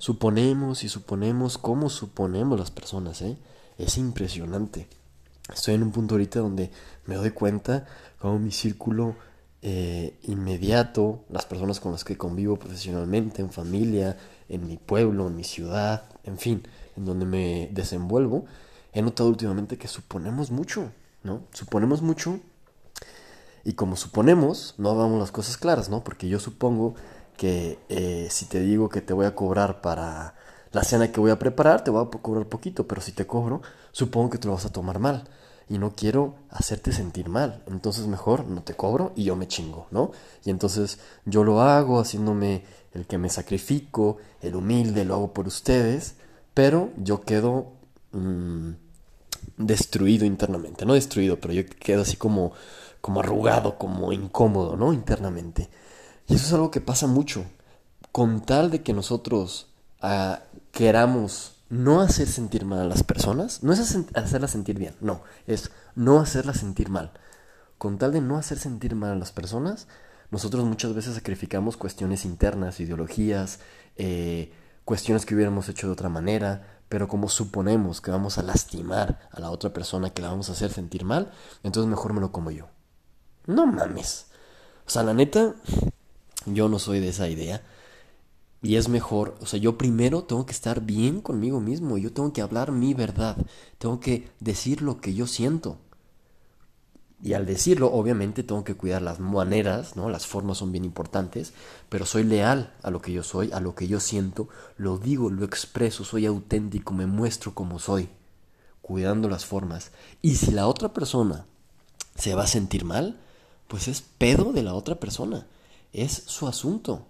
Suponemos y suponemos cómo suponemos las personas, ¿eh? Es impresionante. Estoy en un punto ahorita donde me doy cuenta cómo mi círculo eh, inmediato, las personas con las que convivo profesionalmente, en familia, en mi pueblo, en mi ciudad, en fin, en donde me desenvuelvo, he notado últimamente que suponemos mucho, ¿no? Suponemos mucho y como suponemos, no damos las cosas claras, ¿no? Porque yo supongo que eh, si te digo que te voy a cobrar para la cena que voy a preparar, te voy a cobrar poquito, pero si te cobro, supongo que te lo vas a tomar mal. Y no quiero hacerte sentir mal. Entonces mejor no te cobro y yo me chingo, ¿no? Y entonces yo lo hago haciéndome el que me sacrifico, el humilde, lo hago por ustedes, pero yo quedo mm, destruido internamente. No destruido, pero yo quedo así como, como arrugado, como incómodo, ¿no? Internamente. Y eso es algo que pasa mucho. Con tal de que nosotros ah, queramos no hacer sentir mal a las personas, no es hacerlas sentir bien, no, es no hacerlas sentir mal. Con tal de no hacer sentir mal a las personas, nosotros muchas veces sacrificamos cuestiones internas, ideologías, eh, cuestiones que hubiéramos hecho de otra manera, pero como suponemos que vamos a lastimar a la otra persona, que la vamos a hacer sentir mal, entonces mejor me lo como yo. No mames. O sea, la neta, yo no soy de esa idea. Y es mejor, o sea, yo primero tengo que estar bien conmigo mismo, yo tengo que hablar mi verdad, tengo que decir lo que yo siento. Y al decirlo, obviamente tengo que cuidar las maneras, ¿no? Las formas son bien importantes, pero soy leal a lo que yo soy, a lo que yo siento, lo digo, lo expreso, soy auténtico, me muestro como soy, cuidando las formas. Y si la otra persona se va a sentir mal, pues es pedo de la otra persona, es su asunto.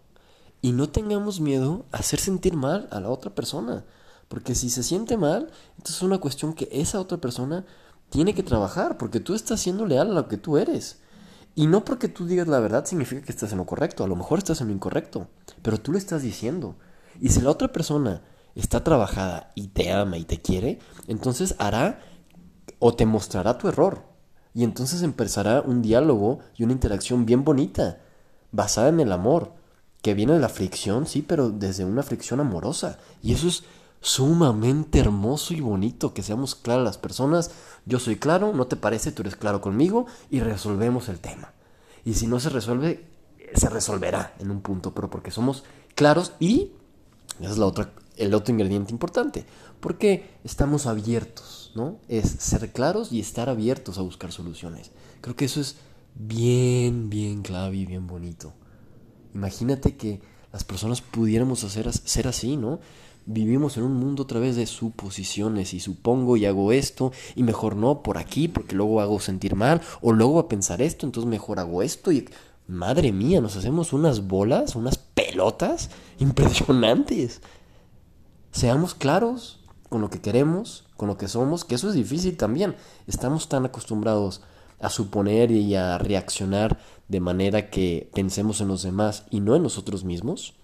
Y no tengamos miedo a hacer sentir mal a la otra persona. Porque si se siente mal, entonces es una cuestión que esa otra persona tiene que trabajar, porque tú estás siendo leal a lo que tú eres. Y no porque tú digas la verdad significa que estás en lo correcto, a lo mejor estás en lo incorrecto, pero tú lo estás diciendo. Y si la otra persona está trabajada y te ama y te quiere, entonces hará o te mostrará tu error. Y entonces empezará un diálogo y una interacción bien bonita, basada en el amor que viene de la fricción, sí, pero desde una fricción amorosa. Y eso es sumamente hermoso y bonito, que seamos claras las personas. Yo soy claro, no te parece, tú eres claro conmigo y resolvemos el tema. Y si no se resuelve, se resolverá en un punto, pero porque somos claros y esa es la otra, el otro ingrediente importante, porque estamos abiertos, ¿no? Es ser claros y estar abiertos a buscar soluciones. Creo que eso es bien, bien clave y bien bonito. Imagínate que las personas pudiéramos ser así, ¿no? Vivimos en un mundo a través de suposiciones y supongo y hago esto y mejor no por aquí porque luego hago sentir mal o luego a pensar esto, entonces mejor hago esto y madre mía, nos hacemos unas bolas, unas pelotas impresionantes. Seamos claros con lo que queremos, con lo que somos, que eso es difícil también. Estamos tan acostumbrados a suponer y a reaccionar de manera que pensemos en los demás y no en nosotros mismos.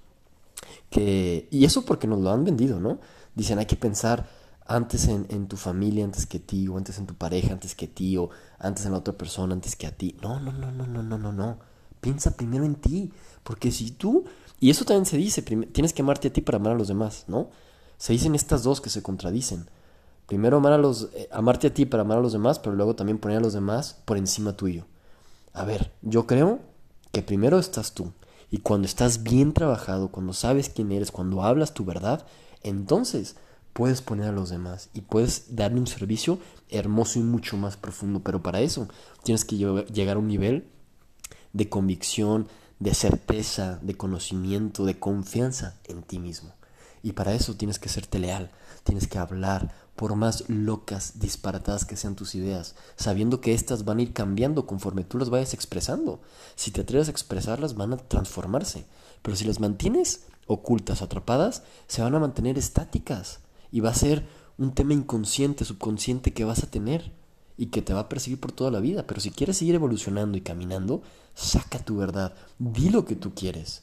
Que, y eso porque nos lo han vendido, ¿no? Dicen hay que pensar antes en, en, tu familia, antes que ti, o antes en tu pareja, antes que ti, o antes en la otra persona, antes que a ti. No, no, no, no, no, no, no, no. Piensa primero en ti. Porque si tú, y eso también se dice, tienes que amarte a ti para amar a los demás, ¿no? Se dicen estas dos que se contradicen. Primero amar a los, eh, amarte a ti para amar a los demás, pero luego también poner a los demás por encima tuyo. A ver, yo creo que primero estás tú. Y cuando estás bien trabajado, cuando sabes quién eres, cuando hablas tu verdad, entonces puedes poner a los demás y puedes darle un servicio hermoso y mucho más profundo. Pero para eso tienes que llegar a un nivel de convicción, de certeza, de conocimiento, de confianza en ti mismo. Y para eso tienes que serte leal, tienes que hablar, por más locas, disparatadas que sean tus ideas, sabiendo que éstas van a ir cambiando conforme tú las vayas expresando. Si te atreves a expresarlas, van a transformarse. Pero si las mantienes ocultas, atrapadas, se van a mantener estáticas. Y va a ser un tema inconsciente, subconsciente que vas a tener y que te va a perseguir por toda la vida. Pero si quieres seguir evolucionando y caminando, saca tu verdad, di lo que tú quieres.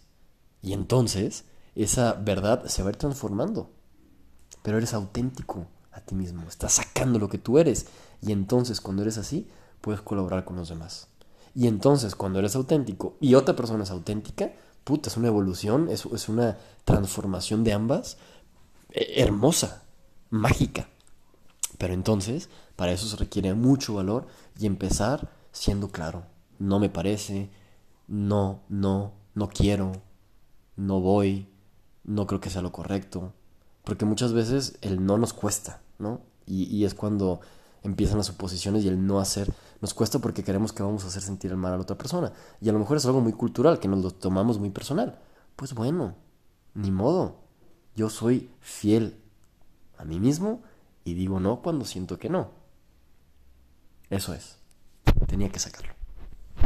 Y entonces esa verdad se va a ir transformando. Pero eres auténtico, a ti mismo, estás sacando lo que tú eres. Y entonces cuando eres así, puedes colaborar con los demás. Y entonces cuando eres auténtico y otra persona es auténtica, puta, es una evolución, es, es una transformación de ambas eh, hermosa, mágica. Pero entonces, para eso se requiere mucho valor y empezar siendo claro. No me parece, no, no, no quiero, no voy, no creo que sea lo correcto. Porque muchas veces el no nos cuesta, ¿no? Y, es cuando empiezan las oposiciones y el no hacer nos cuesta porque queremos que vamos a hacer sentir el mal a la otra persona. Y a lo mejor es algo muy cultural, que nos lo tomamos muy personal. Pues bueno, ni modo. Yo soy fiel a mí mismo y digo no cuando siento que no. Eso es. Tenía que sacarlo.